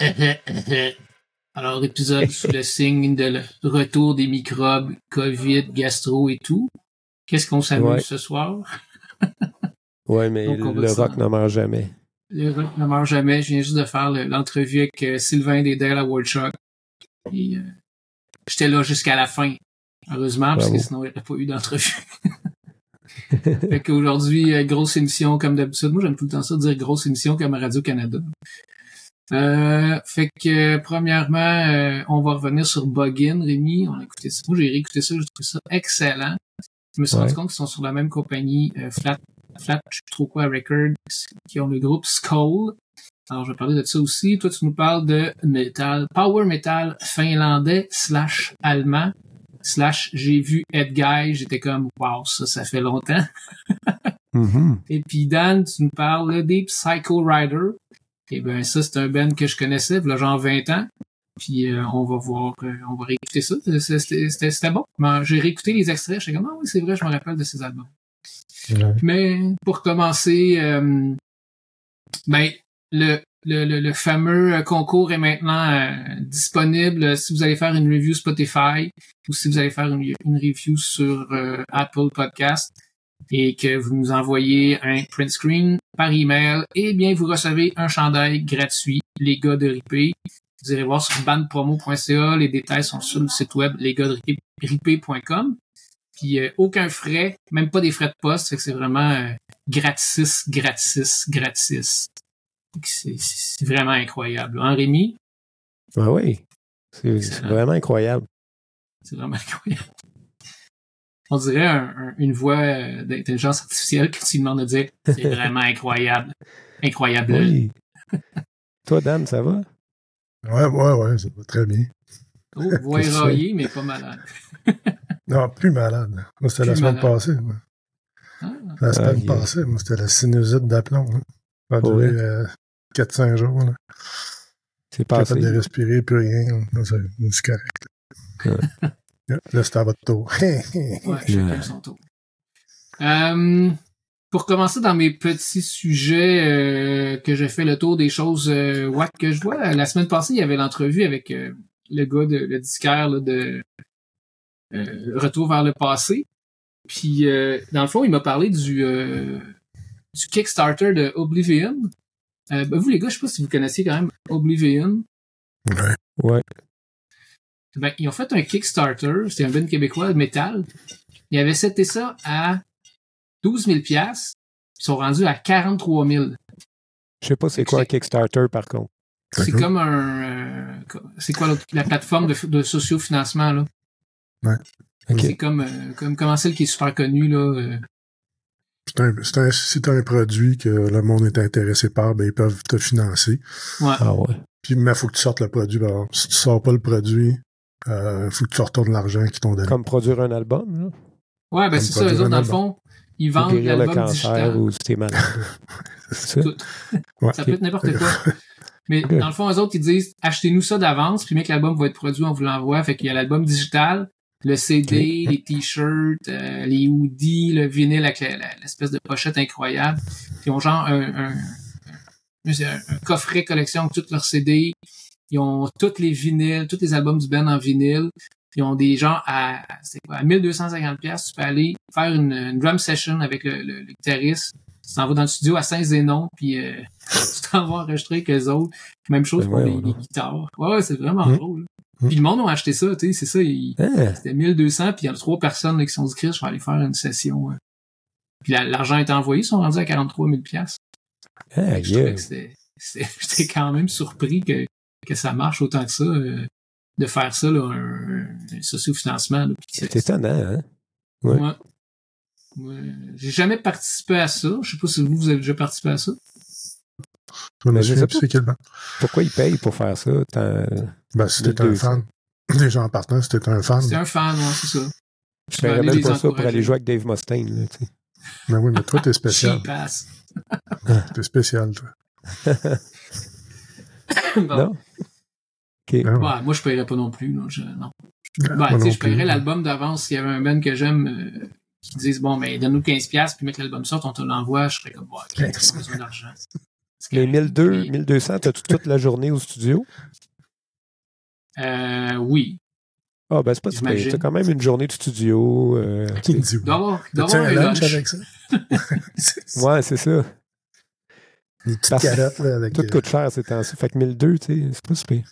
Alors, épisode sous le signe de le retour des microbes, COVID, gastro et tout. Qu'est-ce qu'on s'amuse Ouais. ce soir? Ouais, mais Donc, le rock n'en meurt jamais. Le rock ne meurt jamais. Je viens juste de faire le- l'entrevue avec euh, Sylvain Dédale à World Shock. Et euh, j'étais là jusqu'à la fin. Heureusement, parce que sinon, il n'y aurait pas eu d'entrevue. fait qu'aujourd'hui, euh, grosse émission comme d'habitude. Moi, j'aime tout le temps ça, dire grosse émission comme à Radio-Canada. Euh, fait que, premièrement, euh, on va revenir sur Buggin, Rémi. On a écouté ça. Moi, j'ai réécouté ça, j'ai trouvé ça excellent. Je me suis Ouais. rendu compte qu'ils sont sur la même compagnie, euh, Flat, Flat, je sais trop quoi, Records, qui ont le groupe Skull. Alors, je vais parler de ça aussi. Toi, tu nous parles de metal, power metal finlandais slash allemand slash j'ai vu Ed Guy. J'étais comme, wow, ça, ça fait longtemps. Mhm. Et puis Dan, tu nous parles des Psycho Rider. Et ben ça, c'est un band que je connaissais, il genre 20 ans. Puis euh, on va voir, euh, on va réécouter ça. C'était- C'était c'était bon. Ben, J'ai réécouté les extraits, j'étais comme, ah oui, c'est vrai, je me rappelle de ces albums. Ouais. Mais pour commencer, euh, ben, le, le, le, le fameux euh, concours est maintenant euh, disponible si vous allez faire une review Spotify ou si vous allez faire une, une review sur euh, Apple Podcast et que vous nous envoyez un print screen par email, eh bien, vous recevez un chandail gratuit, les gars de Ripé. Vous irez voir sur bandpromo.ca, les détails sont sur le site web lesgars.ripé.com. Puis euh, aucun frais, même pas des frais de poste, que c'est vraiment euh, gratis, gratis, gratis. C'est vraiment incroyable. Hein, Rémi? Ah oui. C'est vraiment incroyable. C'est vraiment incroyable. On dirait un- un- une voix euh, d'intelligence artificielle que tu lui demandes de dire c'est vraiment incroyable. Incroyable. Oui. Toi, Dan, ça va? Ouais, ouais, ouais, ça va très bien. Oh, voix éraillée, mais pas malade. Non, plus malade. Moi, c'était la semaine malade. passée. moi. Ah, La semaine passée, moi, c'était la sinusite d'aplomb. hein. Ça a duré vrai? euh, 4-5 jours. Là. C'est Pas passé. capable de respirer, plus rien. c'est correct. Là, c'était à votre tour. ouais, chacun son tour. Euh, pour commencer dans mes petits sujets euh, que j'ai fait le tour des choses euh, wack que je vois, la semaine passée, il y avait l'entrevue avec euh, le gars de le disquaire là, de euh, Retour vers le passé. Puis euh, dans le fond, il m'a parlé du euh, du Kickstarter de Oblivion. Euh, ben, vous les gars, je sais pas si vous connaissiez quand même Oblivion. Ouais. Ouais. Ben, ils ont fait un Kickstarter, c'était un band québécois de métal. Ils avaient seté ça à 12 000 piastres. Ils sont rendus à 43 000. Je sais pas c'est quoi un Kickstarter, par contre. C'est D'accord. comme un... euh, c'est quoi l'autre- la plateforme de, de sociofinancement, là? OK. C'est comme, euh, comme comment celle qui est super connue, là. euh, C'est un, un, si t'as un produit que le monde est intéressé par, ben, ils peuvent te financer. ouais. Ah ouais. Puis, mais faut que tu sortes le produit. par exemple. Si tu sors pas le produit, euh, faut que tu retournes l'argent qu'ils t'ont donné. Comme produire un album, là. Ouais, ben c'est ça, eux autres, dans le fond, ils vendent l'album digital. ou si malade. C'est ça? Tout. Ouais. Ça peut être n'importe quoi. Mais dans le fond, eux autres, ils disent achetez-nous ça d'avance, puis mec, l'album va être produit, on vous l'envoie. Fait qu'il y a l'album digital, le CD, les t-shirts, euh, les hoodies, le vinyle avec l'espèce de pochette incroyable. Puis ils ont genre un, un, un- un- un coffret collection avec tous leurs CD. Ils ont tous les vinyles, tous les albums du band en vinyle. Ils ont des gens à, quoi, à 1250 pièces, tu peux aller faire une, une drum session avec le, le, le guitariste. Tu t'en vas dans le studio à Saint-Zénon, puis euh, tu t'en vas enregistrer avec eux autres. Même chose Ben pour les, guitares. Ouais, ouais, c'est vraiment Mm. drôle. Mm. Puis le monde a acheté ça, tu sais, c'est ça. Hein? C'était 1200, puis il y a trois personnes là, qui sont inscrites, je vais aller faire une session. euh. Puis la- l'argent est envoyé, ils sont rendus à 43 000 piastres. Ah, Je trouvais yeah. que c'était- c'était- J'étais quand même surpris que, que ça marche autant que ça, euh, de faire ça, là, un, un sociofinancement. C'est étonnant, hein? ouais. Ouais. Ouais. J'ai jamais participé à ça. Je sais pas si vous, vous avez déjà participé à ça. Pourquoi ils payent pour faire ça? Ben, t'es un fan. Déjà en partant, t'es un fan. C'était un fan, ouais, c'est ça. Je peux paierais même pas ça pour aller jouer avec Dave Mustaine, là, tu sais. Mais oui, mais toi, t'es spécial. Ass. T'es spécial, toi. Bon. Non? Ah ouais. Ouais, moi, je paierais pas non plus. Là. Je, non. Ben, Ben, sais, non je paierais l'album d'avance s'il y avait un band que j'aime euh, qui disent bon, mais donne-nous 15$, puis mec, l'album sort, on te l'envoie. Je serais comme, ouais, ok, 15. j'ai pas besoin d'argent. Correct. 1200, Mais, 1200, t'as-tu toute la journée au studio? Euh, oui. Ah, ben c'est pas super. T'as quand même une journée de studio. euh, tu avoir, avoir un un lunch avec ça? Ouais, c'est ça. Des petites Parce- carottes là, avec. Tout euh, coûte cher ces temps-ci. Fait que 1200, tu sais, c'est pas super.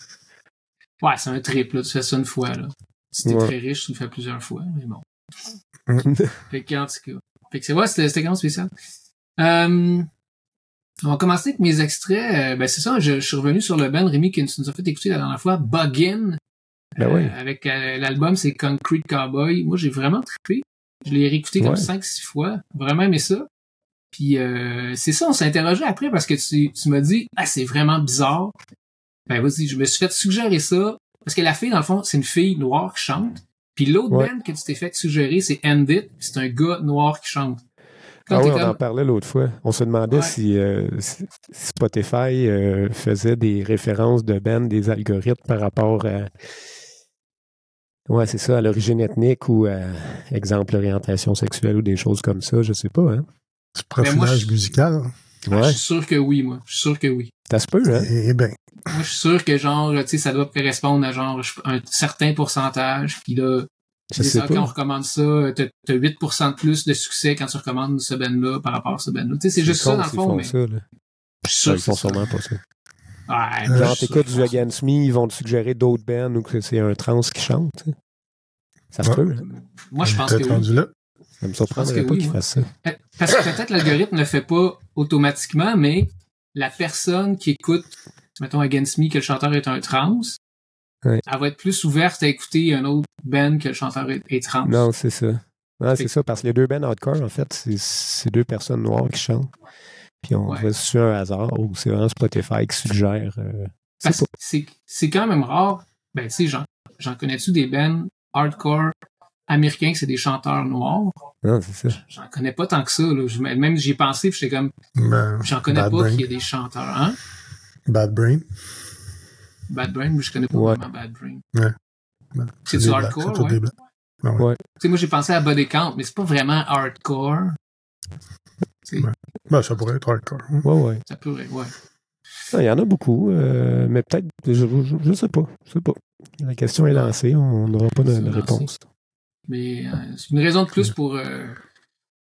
Ouais, c'est un trip, là. Tu fais ça une fois, là. Si t'es Ouais. très riche, tu le fais plusieurs fois, mais bon. Mm. Fait que, en tout cas. Fait que c'est, ouais, c'était, c'était quand même spécial. Euh, on va commencer avec mes extraits. Euh, ben, c'est ça, je, je suis revenu sur le band Rémi qui nous a fait écouter la dernière fois, Buggin. Ben oui. Avec euh, l'album, c'est Concrete Cowboy. Moi, j'ai vraiment trippé. Je l'ai réécouté comme Ouais. 5-6 fois. Vraiment aimé ça. Puis euh, c'est ça, on s'est interrogé après parce que tu, tu m'as dit Ah, c'est vraiment bizarre. Ben vas-y, je me suis fait suggérer ça. Parce que la fille, dans le fond, c'est une fille noire qui chante. Puis l'autre Ouais. band que tu t'es fait suggérer, c'est End It. C'est un gars noir qui chante. Quand Ah oui, on en parlait l'autre fois. On se demandait Ouais. si, euh, si Spotify euh, faisait des références de band, des algorithmes par rapport à. Ouais, c'est ça, à l'origine ethnique ou à, exemple, l'orientation sexuelle ou des choses comme ça, je sais pas, hein. Du moi, profilage je- musical. Ah, Ouais, Je suis sûr que oui, moi. Je suis sûr que oui. ça se peut, hein? Eh ben, Moi, je suis sûr que genre, tu sais, ça doit correspondre à genre un certain pourcentage. Puis là, Je ça, quand on recommande ça, t'as t'as 8% de plus de succès quand tu recommandes ce band-là par rapport à ce band-là. Tu sais, c'est juste ça dans le fond, font mais ça, là. je suis sûr ils font sûrement pas ça. Ouais, Euh, Genre, je suis sûr t'écoutes du Against Me, ils vont te suggérer d'autres bands ou que c'est un trans qui chante. Ça se Ouais. peut, ça. Moi, je pense peut-être que oui. là. Ça me surprendrait pas oui, moi. fassent ça. Euh, Parce que peut-être l'algorithme ne le fait pas automatiquement, mais la personne qui écoute, mettons Against Me, que le chanteur est un trans, Ouais. elle va être plus ouverte à écouter un autre band que le chanteur est, est trans. Non, c'est ça. Non, c'est ça, parce que les deux bands hardcore, en fait, c'est- deux personnes noires qui chantent. Puis on Ouais. va sur un hasard ou c'est vraiment Spotify qui suggère. euh, c'est quand même rare. Ben, tu sais, j'en, j'en connais-tu des bands hardcore américains que c'est des chanteurs noirs? Non, c'est ça. J'en connais pas tant que ça, là. Même j'y ai pensé, puis j'étais comme, Ben, j'en connais Bad pas qu'il y a des chanteurs, hein? Bad Brain. Bad Brain, mais je connais pas Ouais. vraiment Bad Brain. Ben, C'est du hardcore, c'est tous ouais. Ah ouais. Ouais. Tu sais, moi, j'ai pensé à Body Count, mais c'est pas vraiment hardcore. Ben, ça pourrait être hardcore. hein. Ouais, ouais. ça pourrait, ouais. Non, Il y en a beaucoup, euh, mais peut-être, je, je, je sais pas. Je sais pas. La question est lancée, on n'aura pas de, réponse. Mais euh, c'est une raison de plus pour euh,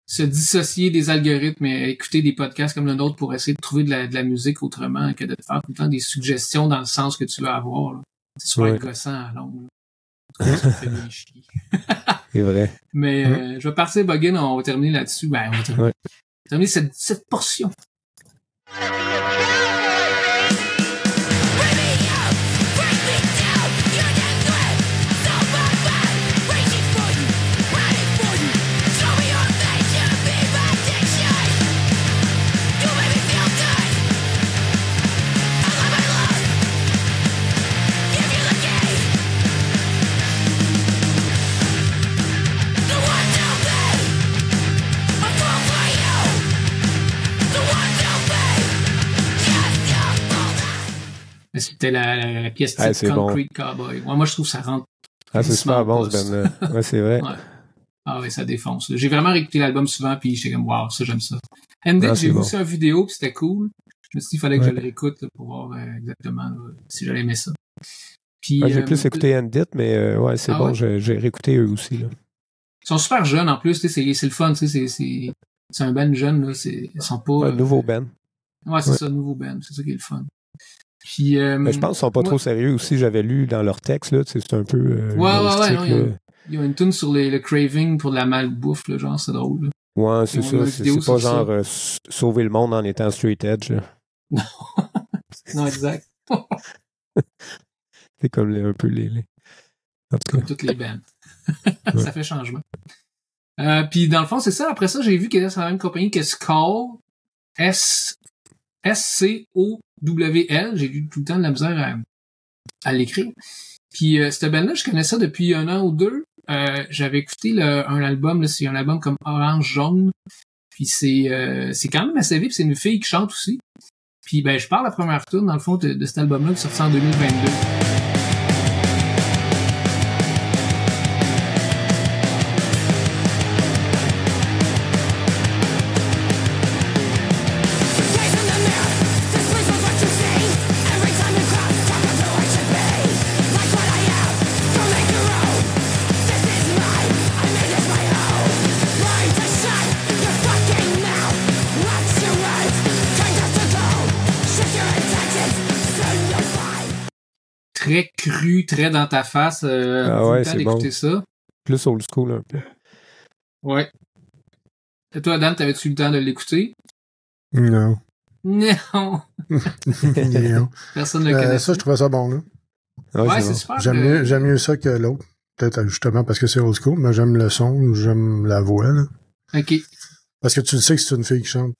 se dissocier des algorithmes et écouter des podcasts comme le nôtre pour essayer de trouver de la, de la musique autrement que de te faire tout le temps des suggestions dans le sens que tu veux avoir. C'est souvent Ouais. gossant à longue. Ça fait bien chier. C'est vrai. Mais euh, je vais partir, Buggin, on va terminer là-dessus. Ben, on va terminer, Ouais. terminer cette, cette portion. C'était la, la, la pièce Ah, type bon. Concrete Cowboy. Ouais, moi, je trouve que ça rentre. Ah, c'est super bon, ce band-là. Ouais, c'est vrai. Ouais. Ah oui, ça défonce. J'ai vraiment réécouté l'album souvent, puis j'étais comme, wow, ça, j'aime ça. Ended, Ah, j'ai vu aussi une vidéo, puis c'était cool. Je me suis dit, il fallait que Ouais. je le réécoute là, pour voir euh, exactement là, si j'allais aimer ça. Puis, Ouais, J'ai euh, plus écouté Endit, mais euh, ouais, c'est Ah bon, ouais? j'ai réécouté eux aussi. Là. Ils sont super jeunes en plus, c'est c'est le fun, tu sais, c'est- c'est c'est un band jeune, là, c'est- ils sont pas... Euh, nouveau band. Ouais, c'est ça, nouveau band, c'est ça qui est le fun. Puis, euh, Mais je pense qu'ils sont pas moi- trop sérieux aussi. J'avais lu dans leur texte, là, c'est un peu. euh, Ouais, ouais, ouais, non, il y a- une tune sur les, le craving pour de la malbouffe, là, genre, c'est drôle. là. Ouais, c'est ça. C'est pas genre euh, sauver le monde en étant straight edge. là. Non, exact. C'est comme les- un peu les. les- En tout Comme cas, toutes les bands. Ouais. ça fait changement. Euh, puis dans le fond, c'est ça. Après ça, j'ai vu qu'il était sur la même compagnie que Skull. S S-C-O-W-L. J'ai eu tout le temps de la misère à, à l'écrire. Puis euh, cette band-là, je connais ça depuis un an ou deux. Euh, J'avais écouté un album, c'est un album comme Orange Jaune. Puis c'est euh, c'est quand même assez vite. C'est une fille qui chante aussi. Puis ben je parle la première tour dans le fond de, cet album-là qui sorti en 2022. Très cru, très dans ta face. Euh, Ah ouais, c'est bon. ça. Plus old school un peu. Ouais. Et toi, Dan, t'avais-tu le temps de l'écouter? Non. Non. Non. Personne ne le Euh, connaît. ça, je trouvais ça bon, là. Ouais, ouais, c'est bon. super. J'aime euh, mieux, j'aime mieux ça que l'autre. Peut-être justement parce que c'est old school, mais j'aime le son, j'aime la voix, là. Ok. Parce que tu le sais que c'est une fille qui chante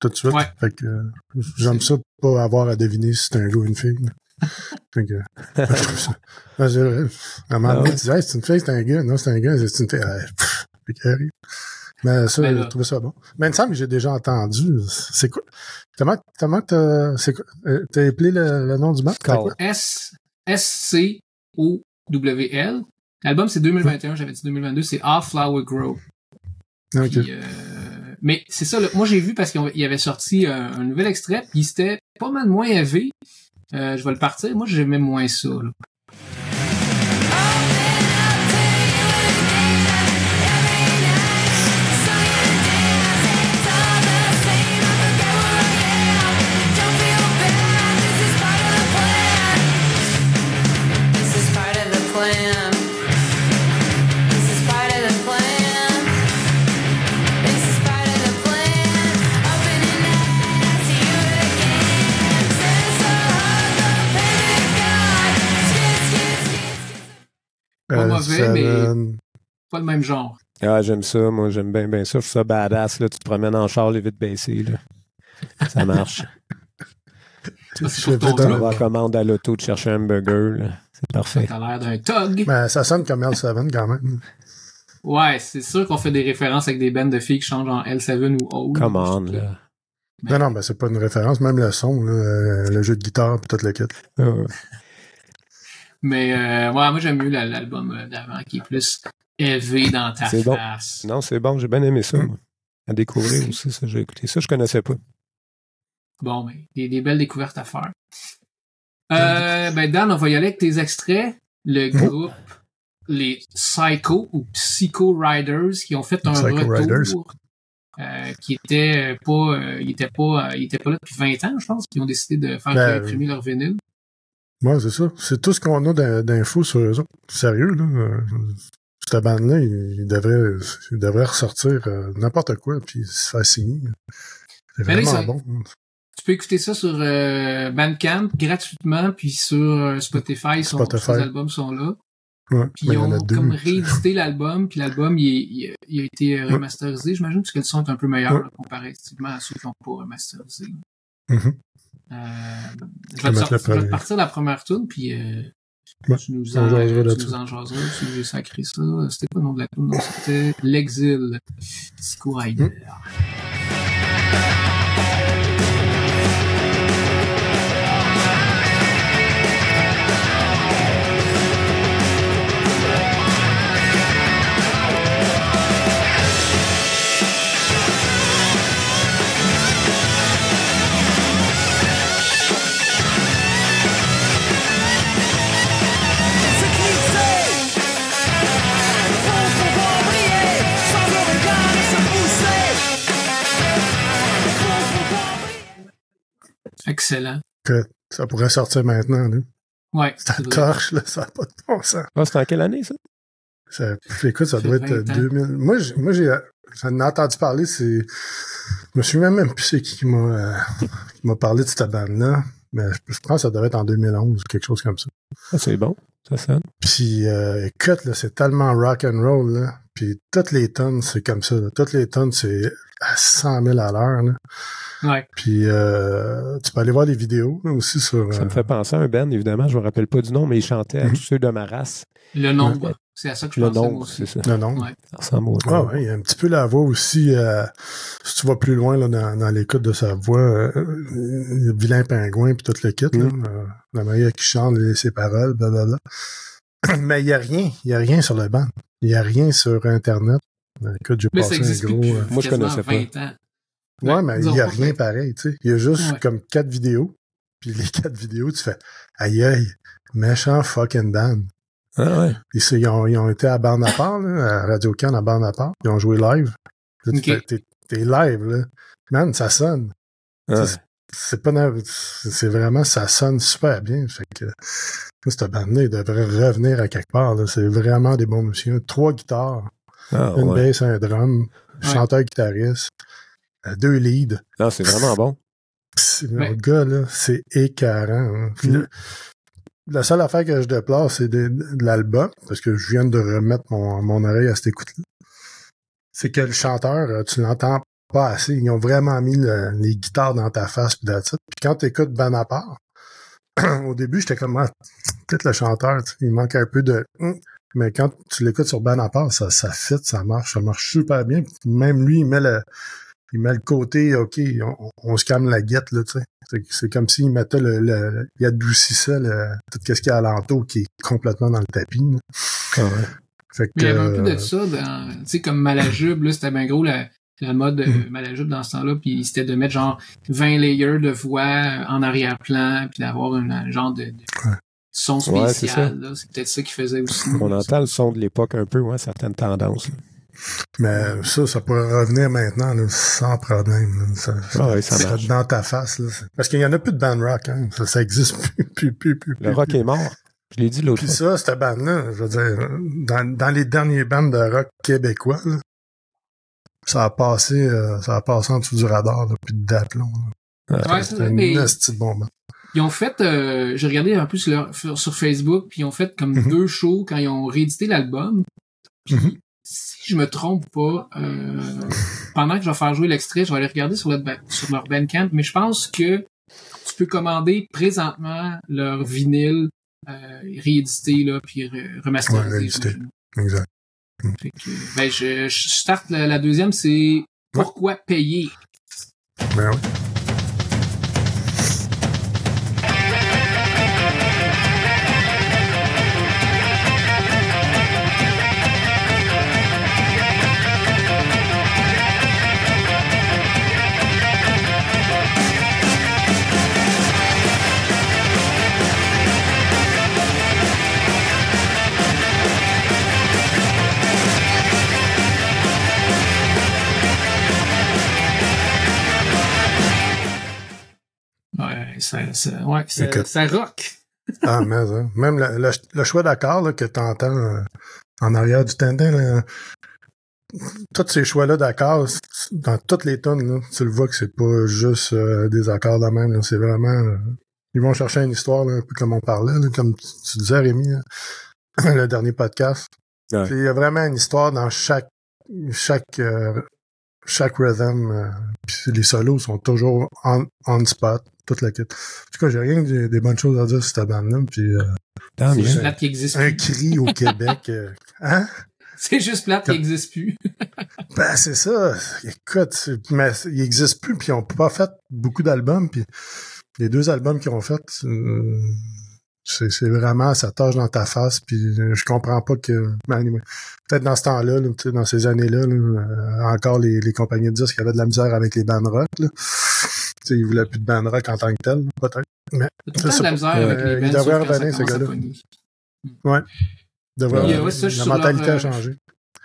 tout de suite. Ouais. Fait que euh, j'aime ça pas avoir à deviner si c'est un gars ou une fille. Fait que vrai. À un moment Ah donné, ouais. tu dis hey, c'est une fille, c'est un gars. Non, c'est un gars, c'est une fille. Fait arrive. Mais ça, Ben je trouvais ça bon. Mais il me semble que j'ai déjà entendu. C'est quoi? Comment, comment t'as, c'est quoi? euh, T'as appelé le, le nom du band? S, S-C-O-W-L. L'album, c'est 2021, j'avais dit 2022, c'est Our Flower Grow. Ok. Puis, euh, mais c'est ça, là. moi j'ai vu parce qu'il y avait sorti un, un nouvel extrait, puis c'était pas mal moins élevé. Euh, je vais le partir. Moi, j'aimais moins ça. Là. Mauvais, mais- Seven. Pas le même genre. Ah, j'aime ça. Moi, j'aime bien, bien ça. Je trouve ça badass. Là. Tu te promènes en char, les vitres baissées. Là. Ça marche. Ça, Tu commande à l'auto de chercher un burger. là. C'est parfait. T'as l'air d'un tog. Mais ça sonne comme L7 quand même. Ouais, c'est sûr qu'on fait des références avec des bandes de filles qui changent en L7 ou Old. Come on, là. Non, non, ben c'est pas une référence. Même le son, là, euh, le jeu de guitare, puis tout le kit. Mais euh, ouais, moi j'aime mieux la- l'album euh, d'avant qui est plus élevé dans ta bon. face. Non, c'est bon. J'ai bien aimé ça. moi. À découvrir aussi, ça. J'ai écouté ça. Je connaissais pas. Bon, mais des, des belles découvertes à faire. Euh, ben Dan, on va y aller avec tes extraits. Le groupe, les Psycho ou Psycho Riders, qui ont fait un Psycho retour. Euh, qui était euh, pas, euh, ils étaient pas, euh, ils étaient pas là depuis 20 ans, je pense, puis ils ont décidé de faire Ben, imprimer leur vinyle. Ouais, c'est ça. C'est tout ce qu'on a d'in- d'infos sur eux autres. Sérieux, là. euh, Cette bande-là, il, devrait, il devrait ressortir euh, n'importe quoi, puis se faire signer. C'est vraiment bon. Tu peux écouter ça sur euh, Bandcamp gratuitement, puis sur Spotify, son, Spotify. les albums sont là. Ouais. Puis ils ont comme réédité l'album, puis l'album il, il, a- il a été remasterisé, j'imagine, parce que le son est un peu meilleur Ouais. là, comparativement à ceux qui n'ont pas remasterisé. Mhm. Euh, je vais, te sortir- je vais te partir la première tune, puis euh, Ouais, tu nous en, jasera tu nous en jaseras, tu nous sacré ça. C'était quoi le nom de la tune? Non, c'était L'Exil? Psycho Rider. Mm. Excellent. Que ça pourrait sortir maintenant, là. Ouais. Ça c'est torche, là. Ça n'a pas de bon sens. Ah, c'était en quelle année, ça? Ça, écoute, ça Ça doit être 20 ans. 2000. Moi, j'ai, moi, j'ai, j'en ai entendu parler, c'est, je me souviens même plus c'est qui qui m'a, euh, qui m'a parlé de cette bande-là. Mais je, je pense que ça devait être en 2011 quelque chose comme ça. Ah, c'est bon. Ça sonne. Puis, euh, écoute, là, c'est tellement rock and roll, là. Puis, toutes les tonnes, c'est comme ça, là. Toutes les tonnes, c'est à 100 000 à l'heure, là. Ouais. Puis, euh, tu peux aller voir des vidéos, là, aussi sur... Ça me euh, fait penser à un Ben, évidemment. Je me rappelle pas du nom, mais il chantait à Mhm. tous ceux de ma race. Le nombre. C'est à ça que je Le nom, aussi. c'est ça. non, non. Ouais. Ça Ah ouais, il y a un petit peu la voix aussi. euh, si tu vas plus loin là, dans, dans l'écoute de sa voix, euh, vilain pingouin puis tout le kit, là, euh, la manière qui chante les- ses paroles, blablabla. Mais il y a rien, il y a rien sur le banc. Il y a rien sur Internet. Écoute, j'ai Mais ça passé un existe plus gros. depuis euh, Moi, je connaissais pas. 20 ans. Ouais, mais il y a rien pareil, tu sais. Il y a juste Ouais. comme quatre vidéos. Puis les quatre vidéos, tu fais aïe aïe, méchant fucking band. Ah ouais. Ils, ont, ils ont été à bande à part, là, à Radio Can à bande à part. Ils ont joué live. Là, tu Ok. fais, T'es t'es live, là. Man, ça sonne. Ah, C'est- C'est pas c'est vraiment ça sonne super bien. Fait que Cette bande-là, il devrait revenir à quelque part. là. C'est vraiment des bons musiciens. Trois guitares, Ah, une ouais. basse, un drum, chanteur-guitariste, euh, deux leads. Non, c'est vraiment bon. C'est- Mais- Le gars, là, c'est écœurant. hein. Puis Mm. le- la seule affaire que je déplore, c'est de, de l'album, parce que je viens de remettre mon, mon oreille à cette écoute-là. C'est que le chanteur, euh, tu l'entends pas assez. Ils ont vraiment mis le- les guitares dans ta face pis that's it. Puis quand tu écoutes à part, au début, j'étais comme, ah, peut-être le chanteur, il manque un peu de... Mais quand tu l'écoutes sur Ben à part, ça, ça fit, ça marche, ça marche super bien. Même lui, il met le, il met le côté, OK, on, on se calme la guette, là, tu sais. C'est- comme s'il mettait le, le- il adoucissait le, tout ce qu'il y a alentour qui est complètement dans le tapis. là. Ah, ouais. Fait que, Mais il y avait un peu de euh, ça dans, tu sais, comme Malajube, là, c'était bien gros la, la mode euh. Malajube dans ce temps-là, puis c'était de mettre genre 20 layers de voix en arrière-plan, puis d'avoir un, un genre de, de Ouais. Son spécial. C'est peut-être ça qui faisait aussi. On entend le son de l'époque un peu, ouais, certaines tendances. là. Mais ça, ça pourrait revenir maintenant, là, sans problème. Ça, Ah ouais, ça ça marche. dans ta face. Là. Parce qu'il y en a plus de band rock. Hein. Ça, ça existe plus, plus, plus, plus. Le plus, rock plus. est mort. Je l'ai dit l'autre Puis fois. ça, cette bande-là, je veux dire, dans, dans les derniers bandes de rock québécois, là, ça a passé, euh, ça a passé en dessous du radar, là, puis d'aplomb. Ouais, c'est C'est vrai, un mais bon band. Ils ont fait, euh, j'ai regardé un peu sur, leur- sur, Facebook, puis ils ont fait comme Mhm. deux shows quand ils ont réédité l'album. Puis, Mhm. si je me trompe pas, euh, pendant que je vais faire jouer l'extrait, je vais aller regarder sur, leur Bandcamp, mais je pense que tu peux commander présentement leur vinyle euh, réédité, là, puis re- remasterisé. Ouais. Exact. Fait que, ben, je, je starte la, la deuxième, c'est pourquoi payer? Ben oui. Ouais, ça, ça, ouais, ça, Écoute. ça rock. Ah, mais hein. même le, le, le choix d'accords là, que tu entends en arrière du tendin, là, tous ces choix-là d'accords, dans toutes les tonnes, tu le vois que c'est pas juste euh, des accords de même. C'est vraiment. euh, ils vont chercher une histoire, là, un peu comme on parlait, là, comme tu, tu disais, Rémi, là, le dernier podcast. Ouais. Il y a vraiment une histoire dans chaque chaque euh, chaque rhythm. euh, puis les solos sont toujours on, on spot, toute la kit. En tout cas, j'ai rien que des, des bonnes choses à dire sur cette bande-là. Puis euh, Tant C'est mieux. juste plate qui existe un plus. cri au Québec. euh, hein? C'est juste plate qui existe plus. Ben, c'est ça. Écoute, c'est- mais il existe plus, puis ils ont pas fait beaucoup d'albums, puis les deux albums qu'ils ont fait, euh, c'est c'est vraiment ça tâche dans ta face, puis je comprends pas que... ben, anyway, Peut-être dans ce temps-là, là, tu sais, dans ces années-là, là, euh, encore les, les compagnies de disques avaient de la misère avec les bands rock. Là. Tu sais, ils voulaient plus de band rock en tant que tel, peut-être. De la pas. misère Euh, avec les il devrait revenir, ce commence à gars-là. Devrait- ouais, ça, la mentalité leur, a euh, changé.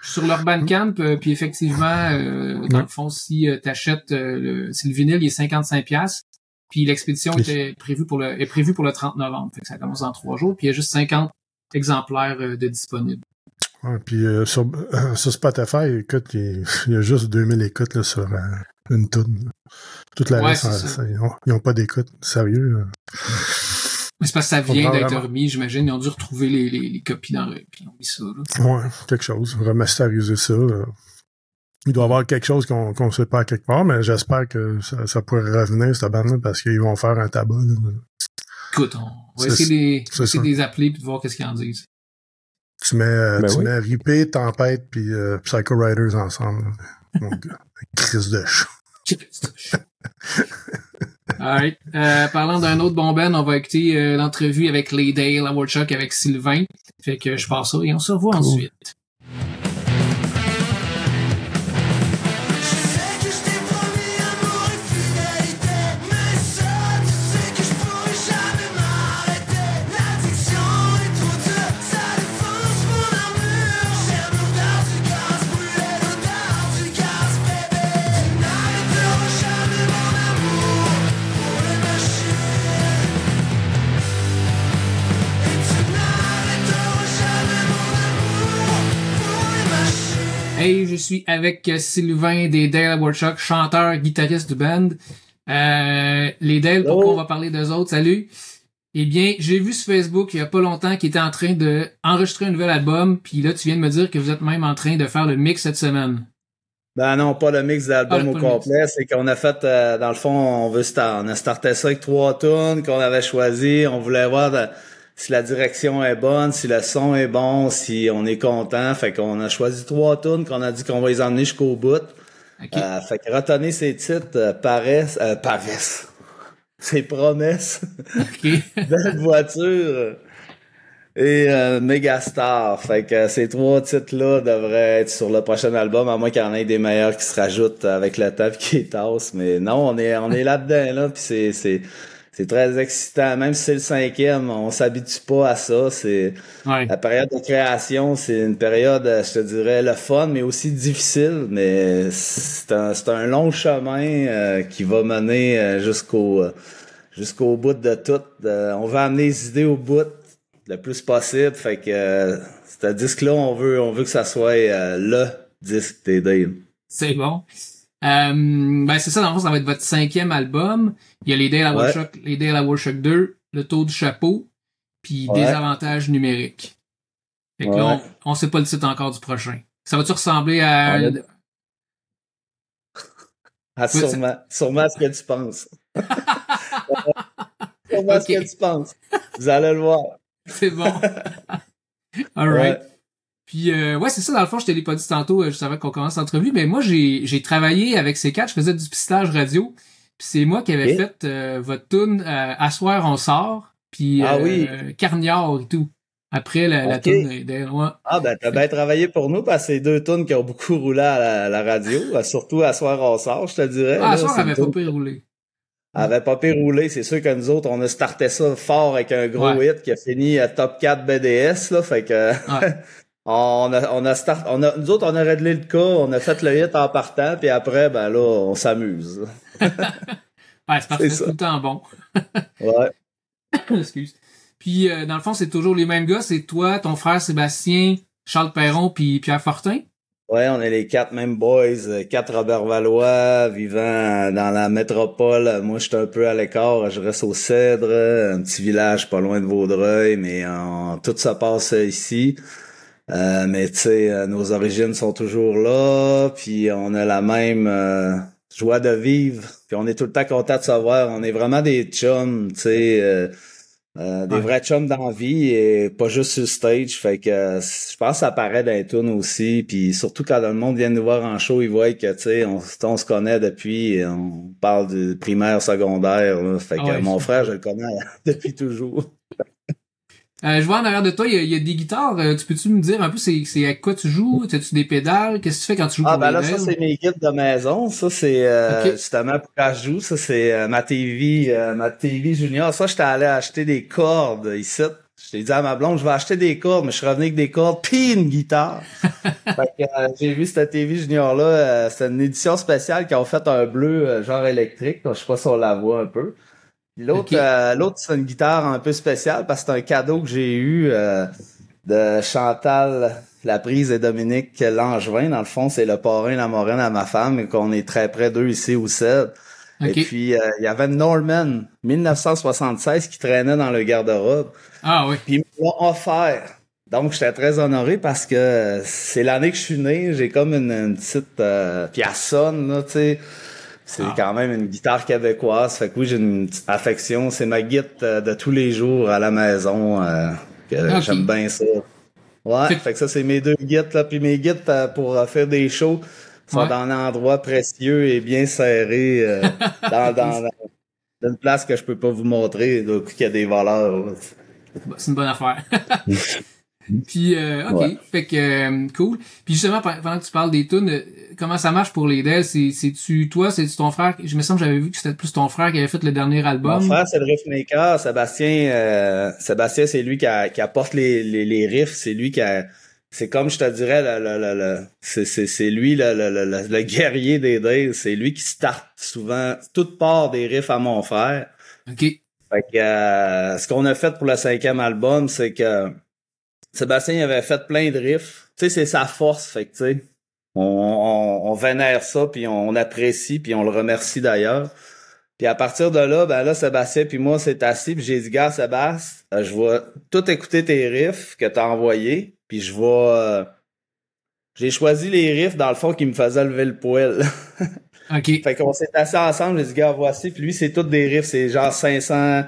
Sur leur Bandcamp, euh, puis effectivement, euh, dans le fond, si t'achètes euh, le, si le vinyle, il est 55 pièces, puis l'expédition était prévue pour le est prévue pour le 30 novembre, fait que ça commence dans trois jours, puis il y a juste 50 exemplaires euh, de disponibles. Ouais, puis euh, sur, euh, sur Spotify, écoute, il, il y a juste 2000 écoutes là, sur une toune. Toute la Ouais, reste, ça- ça. ça- ils, ont, ils ont pas d'écoute. Sérieux. euh. Mais c'est parce que ça vient d'être vraiment- remis, j'imagine, ils ont dû retrouver les, les, les copies dans le, puis ils ont mis ça, là. Ouais, quelque chose. Remasteriser ça. euh. Il doit y avoir quelque chose qu'on qu'on sait pas quelque part, mais j'espère que ça, ça pourrait revenir, cette bande-là, parce qu'ils vont faire un tabac. là. Écoute, on va essayer, de, les appeler puis de voir qu'est-ce qu'ils en disent. Tu mets, euh, Ben tu oui. mets Ripé, Tempête, puis euh, Psycho Riders ensemble. Mon gars, crise de chat. Alright. Euh, parlant d'un autre bon band, on va écouter euh, l'entrevue avec Laydale à Woodchuck avec Sylvain. Fait que je passe ça et on se revoit Cool. ensuite. Je suis avec Sylvain des Dale Workshop, chanteur, guitariste du band. Euh, les Dale, pourquoi on va parler d'eux autres? Salut! Eh bien, j'ai vu sur Facebook il y a pas longtemps qu'ils étaient en train de enregistrer un nouvel album, puis là, tu viens de me dire que vous êtes même en train de faire le mix cette semaine. Ben non, pas le mix d'album Ah, au complet. C'est qu'on a fait, euh, dans le fond, on veut on a starté ça avec trois tunes qu'on avait choisi. On voulait voir de- si la direction est bonne, si le son est bon, si on est content. Fait qu'on a choisi trois tunes qu'on a dit qu'on va les emmener jusqu'au bout. Euh, fait que retenez ces titres, euh, paresse, euh, paresse. Ces promesses. OK. Belle voiture et euh, Megastar. Fait que ces trois titres-là devraient être sur le prochain album, à moins qu'il y en ait des meilleurs qui se rajoutent avec le temps pis qui les tassent. Mais non, on est on est là-dedans, là, puis c'est, c'est, très excitant. Même si c'est le cinquième, on s'habitue pas à ça. C'est Ouais. la période de création, c'est une période, euh, je te dirais, le fun, mais aussi difficile. Mais c'est un, c'est un long chemin euh, qui va mener euh, jusqu'au euh, jusqu'au bout de tout. Euh, on va amener les idées au bout le plus possible. Fait que euh, ce disque-là, on veut, on veut que ça soit euh, le disque des Dale. C'est bon. Euh, ben c'est ça, dans le fond, ça va être votre cinquième album. Il y a les Dale à Ouais. Workshop, les Dale à Workshop 2, le tour du chapeau, puis Ouais. des avantages numériques. Fait que Ouais. là, on, on sait pas le titre encore du prochain. Ça va-tu ressembler à... A- Ah, Oui, sûrement, sûrement à ce que tu penses. sûrement à ce que tu penses. Vous allez le voir. C'est bon. Alright. Ouais. Puis euh, ouais, c'est ça, dans le fond, je te l'ai pas dit tantôt, euh, juste avant qu'on commence l'entrevue, mais moi, j'ai, j'ai travaillé avec ces quatre, je faisais du pistage radio, puis c'est moi qui avais fait euh, votre tune euh, À soir, on sort, puis Ah euh, oui. Carniard et tout. Après la, la Ok. tune des ouais. Ah ben t'as bien travaillé pour nous parce que c'est deux tunes qui ont beaucoup roulé à la, la radio, euh, surtout à soir on sort, je te dirais. Ah, à là, soir, c'est elle avait pas pu rouler. Elle avait pas pu rouler, c'est sûr que nous autres, on a starté ça fort avec un gros Ouais. hit qui a fini à top 4 BDS, là, fait que Ouais. on a, on a start, on a, nous autres, on a réglé le cas, on a fait le hit en partant, puis après, ben là, on s'amuse. Ouais, c'est parfait, C'est tout le temps bon. Ouais. Excuse. Puis euh, dans le fond, c'est toujours les mêmes gars, c'est toi, ton frère Sébastien, Charles Perron, puis Pierre Fortin? Ouais, on est les quatre mêmes boys, euh, quatre Robert Valois, vivant dans la métropole. Moi, je suis un peu à l'écart, je reste au Cèdre, un petit village pas loin de Vaudreuil, mais euh, tout se passe ici. Euh, mais tu sais, euh, nos origines sont toujours là, puis on a la même euh, joie de vivre, puis on est tout le temps content de savoir. On est vraiment des chums, tu sais. euh, euh, des Ouais. vrais chums dans la vie et pas juste sur le stage. Fait que je pense que ça paraît dans les tunes aussi. Puis surtout quand le monde vient nous voir en show, ils voient que tu sais, on, on se connaît depuis, on parle du primaire, secondaire. là. Fait que Ah ouais. euh, mon frère, je le connais depuis toujours. Euh, je vois en arrière de toi, il y a, il y a des guitares. Euh, tu peux-tu me dire un peu c'est, c'est avec quoi tu joues? As-tu des pédales? Qu'est-ce que tu fais quand tu joues Ah ben là, ça c'est mes guides de maison. Ça c'est euh, justement pour quand je joue. Ça c'est euh, ma TV, euh, ma TV Junior. Ça j'étais allé acheter des cordes ici. Je t'ai dit à ma blonde, je vais acheter des cordes, mais je suis revenu avec des cordes puis une guitare. fait que euh, j'ai vu cette TV Junior là. Euh, c'est une édition spéciale qui ont fait un bleu genre électrique. Je sais pas si on la voit un peu. L'autre, Ok. euh, l'autre c'est une guitare un peu spéciale parce que c'est un cadeau que j'ai eu euh, de Chantal La Prise et Dominique Langevin. Dans le fond, c'est le parrain, la moraine à ma femme et qu'on est très près d'eux ici au CED. Ok. Et puis, euh, il y avait Norman 1976 qui traînait dans le garde-robe. Ah oui. Puis ils me l'ont offert. Donc, j'étais très honoré parce que euh, c'est l'année que je suis né. J'ai comme une, une petite... Euh, puis elle sonne, là, tu sais. C'est Ah. quand même une guitare québécoise. Fait que oui, j'ai une petite affection. C'est ma guitare euh, de tous les jours à la maison. euh, Ok. J'aime bien ça. Ouais, Fait- que ça, c'est mes deux guides, là. Puis mes guides euh, pour faire des shows sont Ouais. dans un endroit précieux et bien serré euh, dans, dans, dans une place que je peux pas vous montrer, donc qu'il y a des voleurs. là. Bah, C'est une bonne affaire. Puis, euh, ok, Ouais. fait que euh, cool. Puis justement, pe- pendant que tu parles des tunes, euh, comment ça marche pour les Dell? C'est, c'est-tu toi, c'est ton frère? Je me semble que j'avais vu que c'était plus ton frère qui avait fait le dernier Mon album. frère, c'est le riffmaker. Sébastien, euh, Sébastien, c'est lui qui, a- qui apporte les, les, les riffs. C'est lui qui a, c'est comme je te dirais, le, le, le, le- c'est, c'est, c'est lui le, le, le, le- le guerrier des Dales. C'est lui qui starte souvent toute part des riffs à mon frère. Ok. Fait que euh, ce qu'on a fait pour le cinquième album, c'est que Sébastien il avait fait plein de riffs. Tu sais, c'est sa force. Fait que tu sais, on, on, on vénère ça, puis on, apprécie, puis on le remercie d'ailleurs. Puis à partir de là, ben là, Sébastien puis moi, c'est assis, puis j'ai dit, gars, Sébastien, euh, je vais tout écouter tes riffs que t'as envoyés, puis je vais... euh, j'ai choisi les riffs, dans le fond, qui me faisaient lever le poil. OK. Fait qu'on s'est assis ensemble, j'ai dit, gars, voici. Puis lui, c'est tous des riffs, c'est genre 500,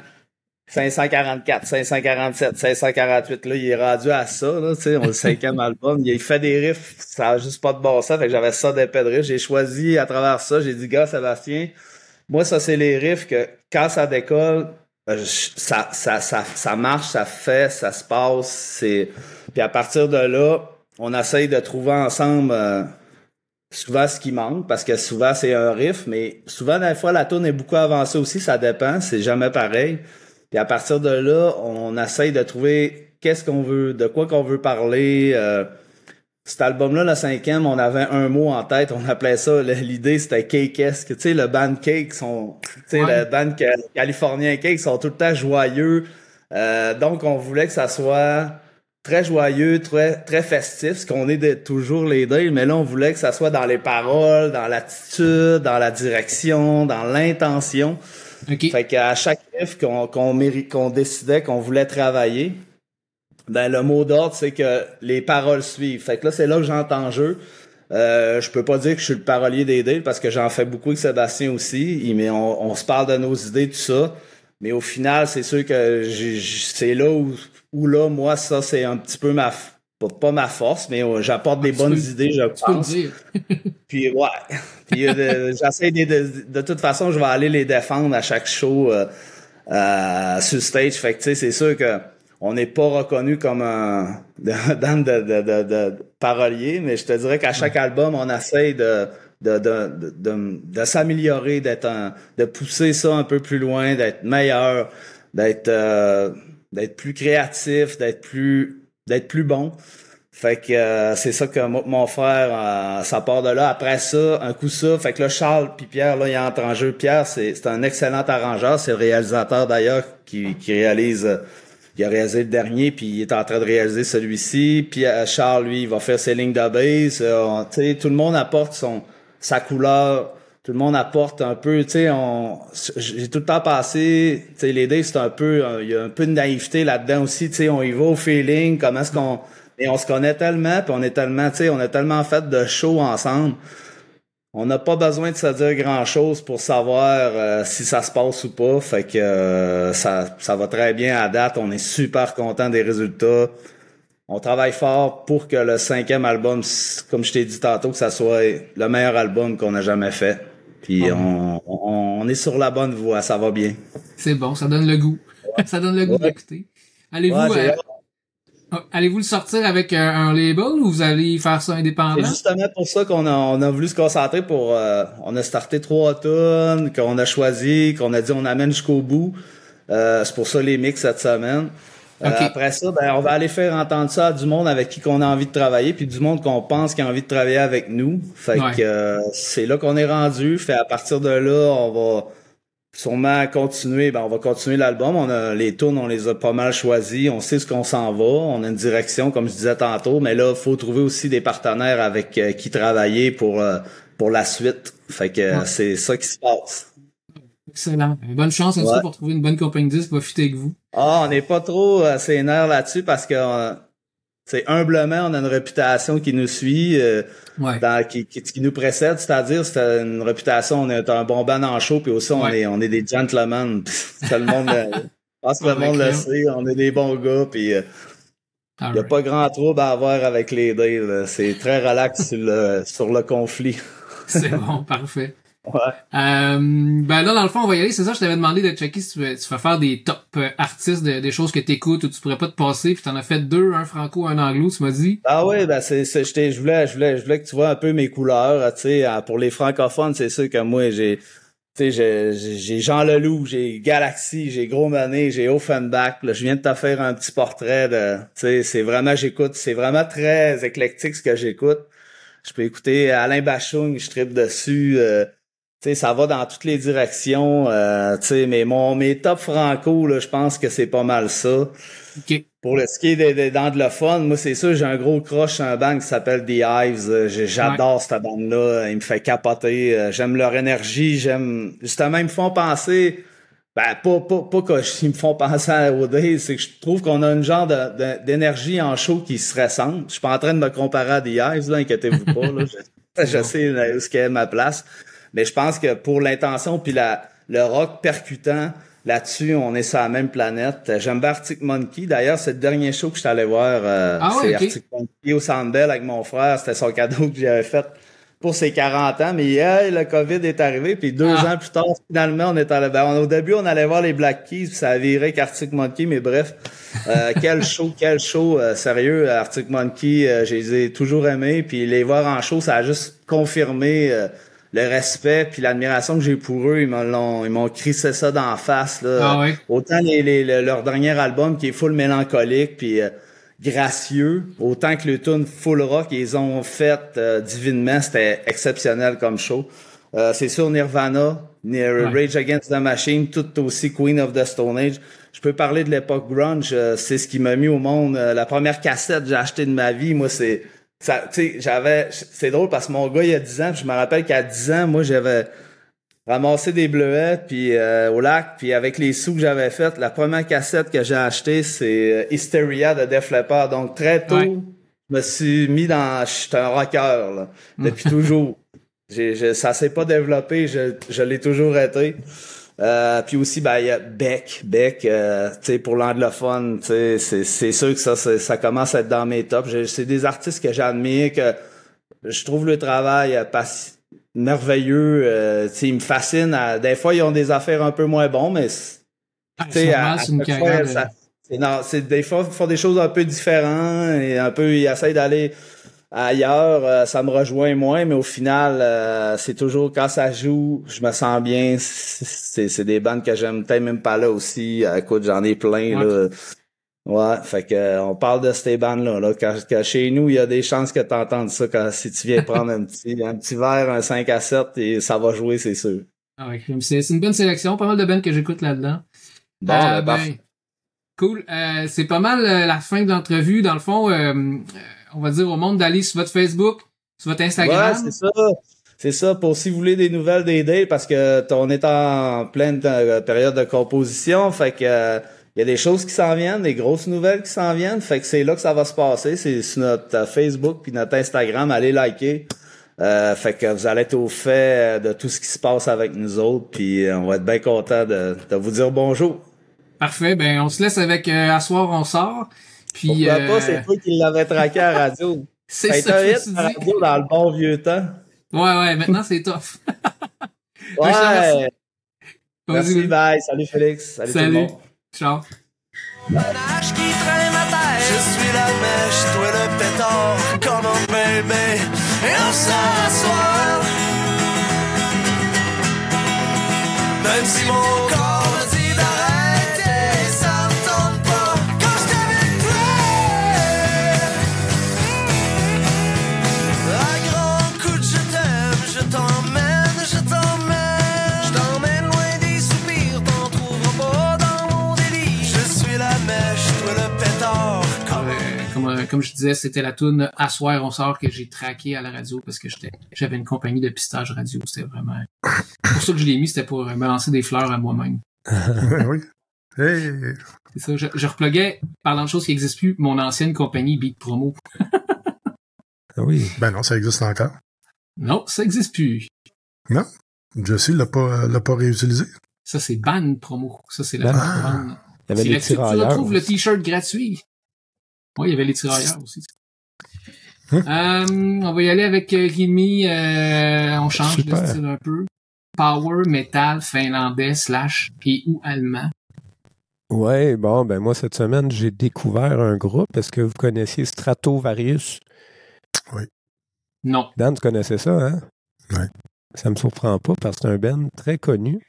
544, 547, 548. Là, il est rendu à ça, là, tu sais, on le cinquième album. Il fait des riffs, ça a juste pas de bon sens. Fait que j'avais ça d'épais de riffs. J'ai choisi à travers ça, j'ai dit, gars, Sébastien, moi, ça, c'est les riffs que quand ça décolle, euh, ça, ça, ça, ça marche, ça fait, ça se passe. C'est... Puis à partir de là, on essaye de trouver ensemble euh, souvent ce qui manque, parce que souvent c'est un riff, mais souvent des fois la tune est beaucoup avancée aussi, ça dépend, c'est jamais pareil. Puis à partir de là, on essaye de trouver qu'est-ce qu'on veut, de quoi qu'on veut parler. euh, cet album-là, le cinquième, on avait un mot en tête, on appelait ça, l'idée c'était Cake-esque. Tu sais, le band Cake sont, tu sais, Ouais. le band ca- californien Cake sont tout le temps joyeux. Euh, donc, on voulait que ça soit très joyeux, très, très festif, ce qu'on est de, toujours les deux, mais là, on voulait que ça soit dans les paroles, dans l'attitude, dans la direction, dans l'intention. OK. Fait qu'à chaque riff qu'on qu'on décidait qu'on voulait travailler, ben le mot d'ordre, c'est que les paroles suivent. Fait que là, c'est là que j'entends jeu. Euh, je peux pas dire que je suis le parolier des Dales parce que j'en fais beaucoup avec Sébastien aussi. Il- Mais on, on se parle de nos idées, tout ça. Mais au final, c'est sûr que c'est là où, où là, moi, ça, c'est un petit peu ma, pas, pas ma force, mais euh, j'apporte des Tu bonnes peux- idées, je Tu peux le pense. dire. Puis ouais. Puis euh, de- j'essaie de, de, de toute façon, je vais aller les défendre à chaque show euh, euh, sur stage. Fait que tu sais, c'est sûr que on n'est pas reconnu comme un dan de, de, de, de parolier, mais je te dirais qu'à chaque album, on essaie de de, de, de, de, s'améliorer, d'être de pousser ça un peu plus loin, d'être meilleur, d'être euh, d'être plus créatif, d'être plus d'être plus bon. Fait que euh, c'est ça que mon frère, euh, ça de là. Après ça, un coup ça, fait que là, Charles puis Pierre, là, il entre en jeu. Pierre, c'est un excellent arrangeur. C'est le réalisateur d'ailleurs qui, qui réalise, euh, a réalisé le dernier, puis il est en train de réaliser celui-ci. Puis euh, Charles, lui, il va faire ses lignes de base. Tout le monde apporte son sa couleur. Tout le monde apporte un peu, tu sais, on, j'ai tout le temps passé, tu sais, les Days, c'est un peu, euh, il y a un peu de naïveté là-dedans aussi, tu sais, on y va au feeling, comment est-ce qu'on, et on se connaît tellement, puis on est tellement, tu sais, on a tellement fait de shows ensemble. On n'a pas besoin de se dire grand-chose pour savoir euh, si ça se passe ou pas. Fait que euh, ça, ça va très bien à date. On est super content des résultats. On travaille fort pour que le cinquième album, comme je t'ai dit tantôt, que ça soit le meilleur album qu'on a jamais fait. Puis on, on, on est sur la bonne voie, ça va bien. C'est bon, ça donne le goût. ça donne le goût Ouais. d'écouter. Allez-vous Ouais, euh, oh, allez-vous le sortir avec un, un label ou vous allez faire ça indépendant? C'est justement pour ça qu'on a, on a voulu se concentrer pour... euh, on a starté trois tonnes, qu'on a choisi, qu'on a dit on amène jusqu'au bout. Euh, c'est pour ça les mix cette semaine. Euh, Ok. Après ça, ben, on va aller faire entendre ça à du monde avec qui qu'on a envie de travailler, puis du monde qu'on pense qui a envie de travailler avec nous. Fait Ouais. que euh, c'est là qu'on est rendu. Fait à partir de là, on va sûrement continuer. Ben, on va continuer l'album. On a les tunes, on les a pas mal choisis. On sait ce qu'on s'en va. On a une direction, comme je disais tantôt. Mais là, il faut trouver aussi des partenaires avec euh, qui travailler pour euh, pour la suite. Fait que Ouais. c'est ça qui se passe. Excellent. Bonne chance Ouais. pour trouver une bonne compagnie de disques qui va fitter avec vous. Ah, on n'est pas trop euh, sénère là-dessus parce que euh, c'est humblement, on a une réputation qui nous suit, euh, Ouais. dans- qui, qui, qui nous précède, c'est-à-dire c'est une réputation, on est un bon band en show, puis aussi on Ouais. est on est des gentlemen. Tout le monde, je pense que le monde le sait, on est des bons gars, puis il n'y a pas grand trouble à avoir avec les là. C'est très relax sur le sur le conflit. C'est bon, parfait. Ouais. Euh, ben là, dans le fond, on va y aller. C'est ça, je t'avais demandé de checker si tu veux, tu vas faire des top euh, artistes, de- des choses que t'écoutes ou tu pourrais pas te passer. Puis t'en as fait deux, un franco, un anglo, tu m'as dit. Ah oui, ben c'est, c'est, je, voulais, je voulais, je voulais que tu vois un peu mes couleurs, tu sais, euh, pour les francophones, c'est sûr que moi j'ai, tu sais, j'ai, Jean Leloup, j'ai Galaxy, j'ai Gros Manet, j'ai Offenbach. Là, je viens de te faire un petit portrait de, tu sais, c'est vraiment, j'écoute, c'est vraiment très éclectique ce que j'écoute. Je peux écouter Alain Bachung, je tripe dessus. euh, sais, ça va dans toutes les directions. euh, mais mon mes top franco, là, je pense que c'est pas mal ça. OK. Pour le ski d'anglophone, moi c'est sûr, j'ai un gros crush sur un band qui s'appelle The Hives. Euh, J'adore cette bande-là. Il me fait capoter. Euh, J'aime leur énergie. J'aime. Justement, ils me font penser. Ben, pas, pas, pas que ils me font penser à OD, c'est que je trouve qu'on a une genre d'énergie en show qui se ressemble. Je suis pas en train de me comparer à The Hives, là, inquiétez-vous pas. Là. Je, je sais où qu'est ma place. Mais je pense que pour l'intention puis la, le rock percutant, là-dessus, on est sur la même planète. J'aime bien Arctic Monkey. D'ailleurs, c'est le dernier show que je suis allé voir. euh, Ah c'est. Arctic Monkey au Sandbell avec mon frère. C'était son cadeau que j'avais fait pour ses 40 ans. Mais hey, le COVID est arrivé. Puis deux Ah. ans plus tard, finalement, on est allé. Ben, au début, on allait voir les Black Keys. Puis ça a viré qu'Arctic Monkey. Mais bref, euh, quel show, quel show. euh, sérieux, Arctic Monkey, euh, je les ai toujours aimés. Puis les voir en show, ça a juste confirmé... le respect puis l'admiration que j'ai pour eux, ils m'ont ils m'ont crissé ça d'en face là. Ah. Autant les, les- le- leur dernier album qui est full mélancolique puis euh, gracieux, autant que le tune full rock ils ont fait euh, divinement, c'était exceptionnel comme show. Euh, c'est sûr Nirvana, Ni- Rage Against the Machine, tout aussi Queen of the Stone Age. Je peux parler de l'époque grunge, euh, c'est ce qui m'a mis au monde. Euh, la première cassette que j'ai achetée de ma vie, moi c'est ça, tu sais, j'avais, c'est drôle parce que mon gars, il a 10 ans, je me rappelle qu'à 10 ans, moi, j'avais ramassé des bleuets, puis euh, au lac, puis avec les sous que j'avais fait, la première cassette que j'ai achetée, c'est euh, Hysteria de Def Leppard. Donc, très tôt, Ouais. je me suis mis dans, je suis un rocker, là, depuis toujours. J'ai, je- ça s'est pas développé, je, je l'ai toujours été. Euh, puis aussi, ben, il y a Beck. Beck, euh, tu sais, pour l'anglophone, tu sais, c'est, c'est sûr que ça, ça commence à être dans mes tops. C'est des artistes que j'admire, que je trouve le travail euh, pas- merveilleux. Euh, tu sais, ils me fascinent. à- des fois, ils ont des affaires un peu moins bons, mais c'est des fois, ils font des choses un peu différentes et un peu, ils essayent d'aller ailleurs, euh, ça me rejoint moins, mais au final, euh, c'est toujours quand ça joue, je me sens bien. C'est, c'est des bandes que j'aime peut-être même pas là aussi. Euh, Écoute, j'en ai plein Ouais. là. Ouais, fait que euh, on parle de ces bandes-là. Là, quand, quand chez nous, il y a des chances que tu entendes ça quand si tu viens prendre un petit, un petit verre, un 5 à 7, et ça va jouer, c'est sûr. Ah ouais, c'est une bonne sélection, pas mal de bands que j'écoute là-dedans. Bon, Euh, ben, ben, parfait. cool. Euh, c'est pas mal euh, la fin de l'entrevue. Dans le fond, euh, euh, on va dire au monde d'aller sur votre Facebook, sur votre Instagram. Ouais, c'est ça. C'est ça, pour si vous voulez des nouvelles des dates, parce que on est en pleine euh, période de composition, fait que euh, il y a des choses qui s'en viennent, des grosses nouvelles qui s'en viennent, fait que c'est là que ça va se passer, c'est sur notre euh, Facebook puis notre Instagram, allez liker. Euh, fait que vous allez être au fait euh, de tout ce qui se passe avec nous autres, puis euh, on va être bien content de, de vous dire bonjour. Parfait. Ben, on se laisse avec euh, À soir, on sort. Puis, Pourquoi euh, pas, c'est toi qui l'avais traqué à la radio. c'est Ça a ça été que un tu radio dans le bon vieux temps. Ouais, ouais, maintenant c'est tough. Ouais. remercie. Merci, Vas-y. bye. Salut Félix. Salut, tout le Salut. monde. Ciao. Qui traîne ma tête. Je suis la mèche, toi le pétard. Come on, baby. Et on s'assoit. Même si mon Euh, comme, euh, je disais, c'était la tune À soir, on sort que j'ai traqué à la radio parce que j'étais, j'avais une compagnie de pistage radio. C'était vraiment. pour ça que je l'ai mis, c'était pour euh, me lancer des fleurs à moi-même. oui. Hey, C'est ça. Je, je repluguais, parlant de choses qui n'existent plus, mon ancienne compagnie Beat Promo. Ah oui. ben non, ça existe encore. Non, ça n'existe plus. Jesse l'a pas, l'a pas réutilisé. Ça, c'est Ban Promo. Ça, c'est la Ban. ban. Il y avait C'est les là-dessus que tu retrouves le t-shirt gratuit. Oui, il y avait les tirailleurs aussi. Hum. Euh, on va y aller avec euh, Rémi. euh, on change Super. de style un peu. Power metal finlandais slash et ou allemand. Ouais, bon, ben moi, cette semaine, j'ai découvert un groupe. Est-ce que vous connaissiez Stratovarius? Non. Dan, tu connaissais ça, hein? Ouais. Ça me surprend pas parce que c'est un band très connu.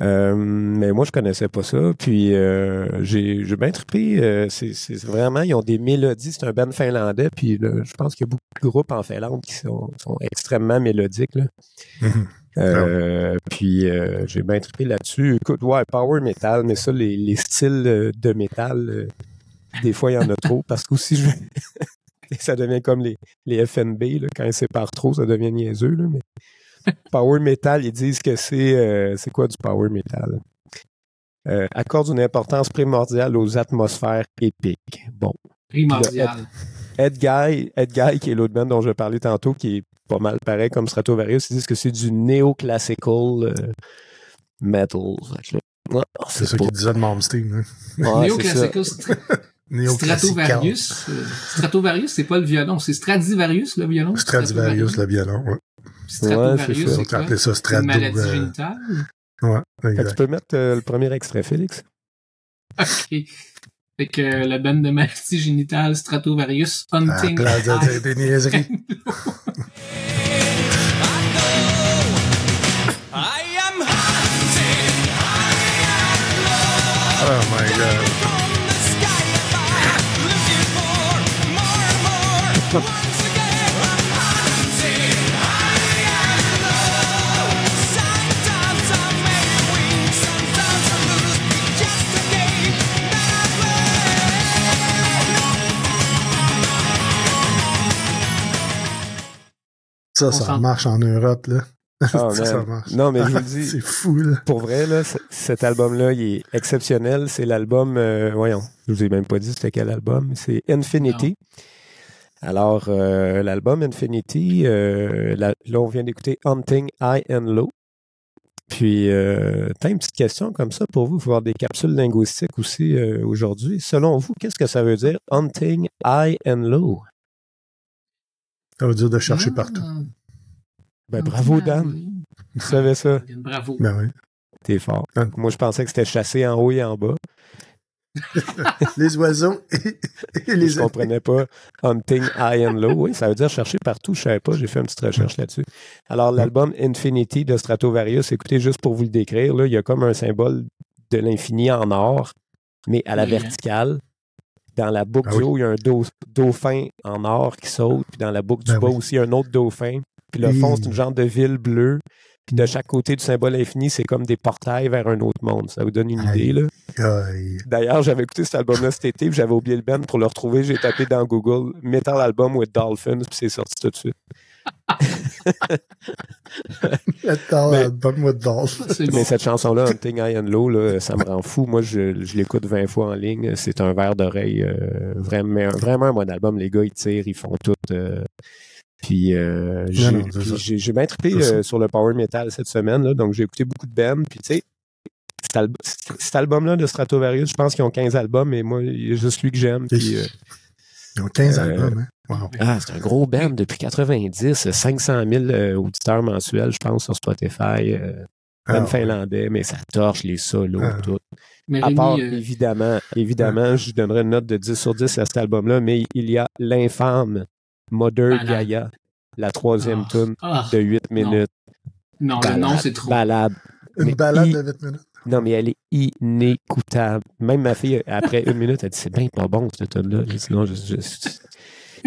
Euh, mais moi, je connaissais pas ça. Puis, euh, j'ai j'ai bien trippé. Euh, c'est c'est vraiment, ils ont des mélodies. C'est un band finlandais. Puis, là, je pense qu'il y a beaucoup de groupes en Finlande qui sont, sont extrêmement mélodiques. Là. Euh, Puis euh, j'ai bien trippé là-dessus. Écoute, ouais, power metal, mais ça, les, les styles de métal, euh, des fois, il y en a trop. Parce qu'aussi, je... ça devient comme les, les FNB, là, quand ils séparent trop, ça devient niaiseux. Là, mais power metal, ils disent que c'est euh, c'est quoi du power metal? Euh, accorde une importance primordiale aux atmosphères épiques. Bon. Primordial. Ed Guy, Ed Guy, qui est l'autre band dont je parlais tantôt, qui est pas mal pareil comme Stratovarius, ils disent que c'est du néoclassical euh, metal. C'est ça pas- qu'il disait de Malmsteen. Hein. Ça. Néoclassical Str- Néoclassical. Stratovarius. euh, Stratovarius, c'est pas le violon, c'est Stradivarius le violon? Stradivarius, le violon. Ouais. Stradivarius, Ouais, c'est ça. On ça C'est une maladie euh, génitale. ouais, que tu exact. peux mettre euh, le premier extrait, Félix? Ok. Fait que euh, la bande de maladie génitale Stratovarius Ah, Hunting. plein de- des niaiseries. Oh my god. Ça, ça marche en Europe, là. Ah, ça, ça man. marche. Non, mais je vous le dis, C'est fou, là. pour vrai, là, cet album-là, il est exceptionnel. C'est l'album, euh, voyons, je vous ai même pas dit c'était quel album. C'est Infinity. Alors, euh, l'album Infinity, euh, là, là, on vient d'écouter Hunting High and Low. Puis, euh, t'as une petite question comme ça pour vous, il faut avoir des capsules linguistiques aussi euh, aujourd'hui. Selon vous, qu'est-ce que ça veut dire Hunting High and Low? Ça veut dire de chercher Ah. partout. Ben, bravo, Dan. Tu savais ça? Bravo. Ben oui. T'es fort. Dan. Moi, je pensais que c'était chassé en haut et en bas. Les oiseaux et, et les je comprenais pas Hunting High and Low. Oui, ça veut dire chercher partout. Je savais pas. J'ai fait une petite recherche là-dessus. Alors, l'album Infinity de Stratovarius, écoutez, juste pour vous le décrire, là, il y a comme un symbole de l'infini en or, mais à la Oui, hein. verticale. Dans la boucle Ah du oui. haut, il y a un dauph- dauphin en or qui saute. Puis dans la boucle du Ben bas oui. aussi, un autre dauphin. Puis le fond, c'est une genre de ville bleue. Puis de chaque côté du symbole infini, c'est comme des portails vers un autre monde. Ça vous donne une idée, là. D'ailleurs, j'avais écouté cet album-là cet été, puis j'avais oublié le band pour le retrouver. J'ai tapé dans Google Metal Album with Dolphins, puis c'est sorti tout de suite. Attends, Mais- bon. Mais cette chanson-là, Hunting High and Low, là, ça me rend fou. Moi, je, je l'écoute 20 fois en ligne. C'est un verre d'oreille. euh, vraiment, vraiment un bon album. Les gars, ils tirent, ils font tout. euh, puis euh, j'ai non, c'est puis ça. j'ai- j'ai bien trippé euh, sur le power metal cette semaine. Là, donc, j'ai écouté beaucoup de bands. Puis, tu sais, cet, alb- cet album-là de Stratovarius, je pense qu'ils ont 15 albums, mais moi, il y a juste lui que j'aime. Puis, euh, Ils ont 15 Euh, albums, hein? Wow. Ah, c'est un gros band depuis 90, 500 000 euh, auditeurs mensuels, je pense, sur Spotify. Euh, Ah, band ouais. finlandais, mais ça torche les solos, Ah. tout. Mais À Rémi, part, euh, évidemment, évidemment, je donnerais une note de 10 sur 10 à cet album-là, mais il y a l'infâme Mother Balade. Gaia, la troisième ah, tune ah, de 8 minutes. non, le nom, c'est trop. Balade. Une Mais balade de 8 minutes. Non, mais elle est inécoutable. Même ma fille, après une minute, elle dit c'est bien pas bon, cette tune-là. J'ai dit, non, je- je-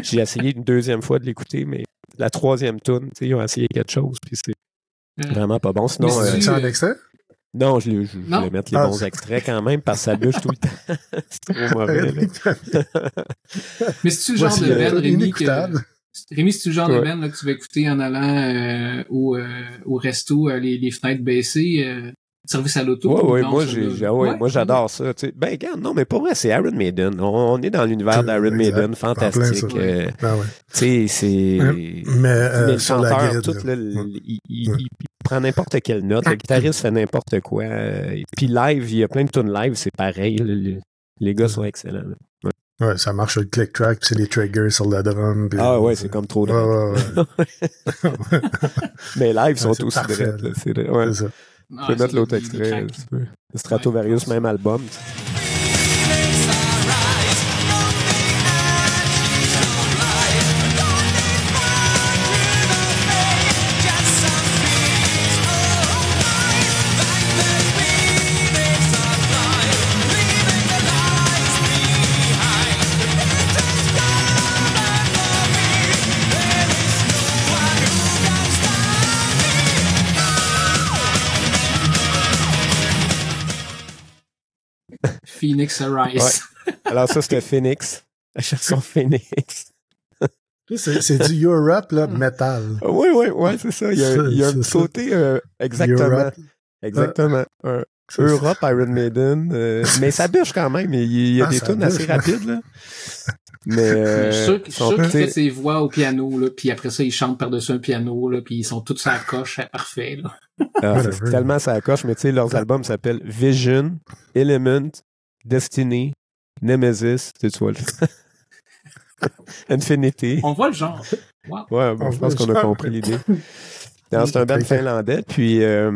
j'ai essayé une deuxième fois de l'écouter, mais la troisième tune, tu sais, ils ont essayé quelque chose, puis c'est Euh, vraiment pas bon. Sinon, Mais euh, c'est- C'est un euh, extrait? non, je, le- je- je Non. vais mettre les Ah, bons extraits quand même, parce que ça bûche tout le temps. c'est trop mauvais. là. Mais c'est-tu le genre de band, tune Rémi, que... inécoutable. Rémi, c'est-tu le genre de band là, que tu vas écouter en allant euh, au, euh, au resto, euh, les, les fenêtres baissées, euh, service à l'auto? Ouais, ou ouais, moi, j'ai, ouais, moi, j'adore ça. tu sais. Ben, regarde, non, mais pas vrai, c'est Iron Maiden. On, on est dans l'univers d'Iron Exact. Maiden, En fantastique. euh, Ben ouais. tu sais, c'est. Mais Mais euh, la tout, là. il, prend n'importe quelle note. Le guitariste fait n'importe quoi. euh, et Puis live, il y a plein de tunes live, c'est pareil. les gars sont excellents. là. Ouais, ça marche sur le click track, puis c'est les triggers sur la drum. puis- Ah ouais, c'est comme trop drôle. ouais, ouais. Mais live, ils sont Ouais, c'est aussi parfait, drettes, là, là. c'est vrai. Ouais. C'est ça. Ah, Tu peux mettre l'autre extrait. si tu veux. Stratovarius, même album. tu Phoenix Arise. Alors ça, c'était Phoenix. La chanson Phoenix. C'est du Europe, là, metal. Ah Oui, oui, oui, c'est ça. Il y a, C'est- il y a un c'est petit ça. côté euh, exactement. Europe. Exactement. C'est- Europe, Iron Maiden. euh, mais ça bûche quand même. Il y, il y a Ah, des ça tunes assez bûche. rapides, là. Mais euh, sûr qu'il fait t'sais, ses voix au piano, là, puis après ça, il chante par-dessus un piano, là, puis ils sont tous à la coche, c'est parfait, là. ah, tellement ça coche, mais tu sais, leurs albums s'appellent Vision, Element, Destiny, Nemesis, vois. le- Infinity. On voit le genre. Wow. Ouais, bon, On je pense qu'on a compris l'idée. C'est un band finlandais. Puis euh,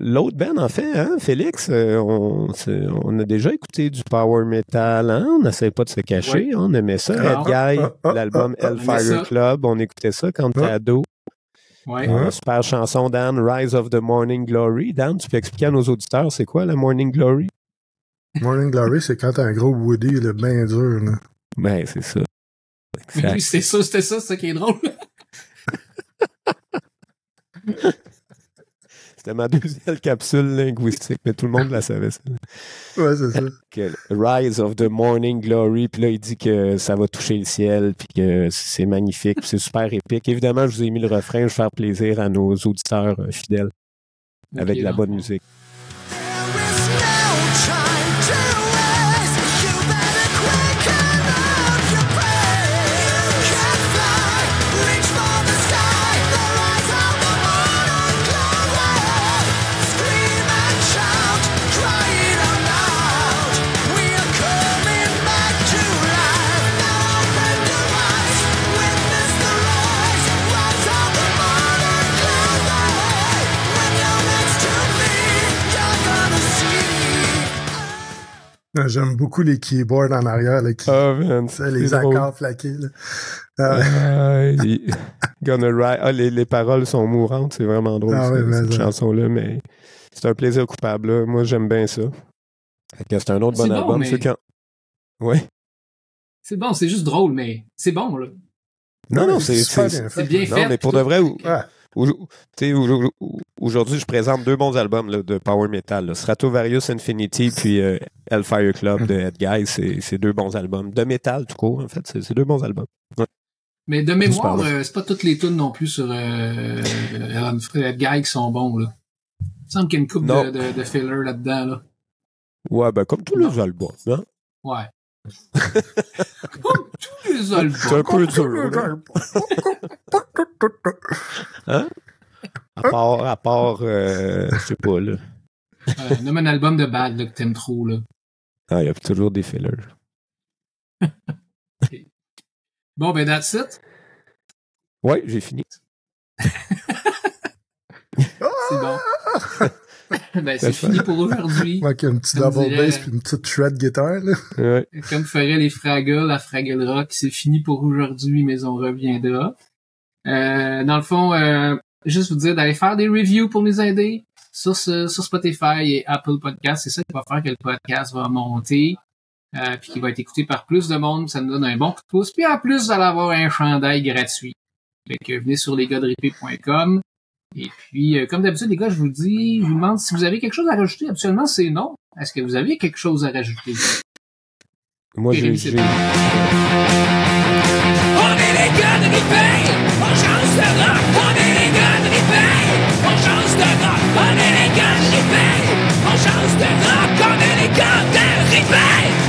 l'autre band, en fait, hein, Félix, euh, on, c'est- on a déjà écouté du power metal. Hein? On n'essayait pas de se cacher. Ouais. On aimait ça. Red Guy, ah, ah, l'album ah, aimait Hellfire. Club. On écoutait ça quand Ah. ado. Ouais. Ouais. Euh, super chanson, Dan, Rise of the Morning Glory. Dan, tu peux expliquer à nos auditeurs c'est quoi la Morning Glory? Morning Glory, c'est quand t'as un gros Woody, le bien dur, là. Ben, c'est ça. Oui, c'était ça, c'était ça, c'est ça qui est drôle. C'était ma deuxième capsule linguistique, mais tout le monde la savait. ça. Ouais, c'est ça. que Rise of the Morning Glory, puis là, il dit que ça va toucher le ciel, puis que c'est magnifique, puis c'est super épique. Évidemment, je vous ai mis le refrain, je vais faire plaisir à nos auditeurs euh, fidèles avec la bonne musique. J'aime beaucoup les keyboards en arrière, là, qui, Ah, man, ça, les drôle. accords flaqués, là. Ah, Ah, Gonna ride. Ah, les, les paroles sont mourantes, c'est vraiment drôle, Ah ça, oui, cette chanson-là, mais c'est un plaisir coupable. là. Moi, j'aime bien ça. C'est un autre bon, album. mais- en- Ouais. C'est bon, c'est juste drôle, mais c'est bon, là. Non, non, c'est bien fait. Non, mais pour de vrai, ou- Ouais. Aujourd'hui, je présente deux bons albums là, de Power Metal. là. Stratovarius Infinity puis euh, Hellfire Club de Ed Guy. C'est deux bons albums. De métal, tout court, en fait. C'est deux bons albums. Mais de mémoire, euh, c'est pas toutes les tunes non plus sur euh, Fred Guy qui sont bons, là. Il me semble qu'il y a une coupe de, de, de filler là-dedans, là. Ouais, ben comme tous Non. les albums. Hein? Ouais. Comme tous les albums. C'est un peu dur. Hein? À part, à part euh, je sais pas, là. Euh, nomme un album de bad là, que t'aimes trop, là. Ah, il y a toujours des fillers. Bon, ben that's it. Ouais, j'ai fini. C'est bon. ben, c'est fini pour aujourd'hui. Manque un petit Comme double dirait- bass puis une petite shred guitare, là. Ouais. Comme feraient les Fraggles à Fraggle Rock, c'est fini pour aujourd'hui, mais on reviendra. Euh, dans le fond, euh, juste vous dire d'aller faire des reviews pour nous aider sur, ce- sur Spotify et Apple Podcast. C'est ça qui va faire que le podcast va monter, euh, puis qui va être écouté par plus de monde. Ça nous donne un bon coup de pouce. Puis en plus, vous allez avoir un chandail gratuit. Fait que venez sur lesgars.com. Et puis, euh, comme d'habitude, les gars, je vous dis, je vous demande si vous avez quelque chose à rajouter. Absolument, c'est non. Est-ce que vous avez quelque chose à rajouter? Moi, j'ai. On est les gars de on change de rock, Chose de rencontrer les gars de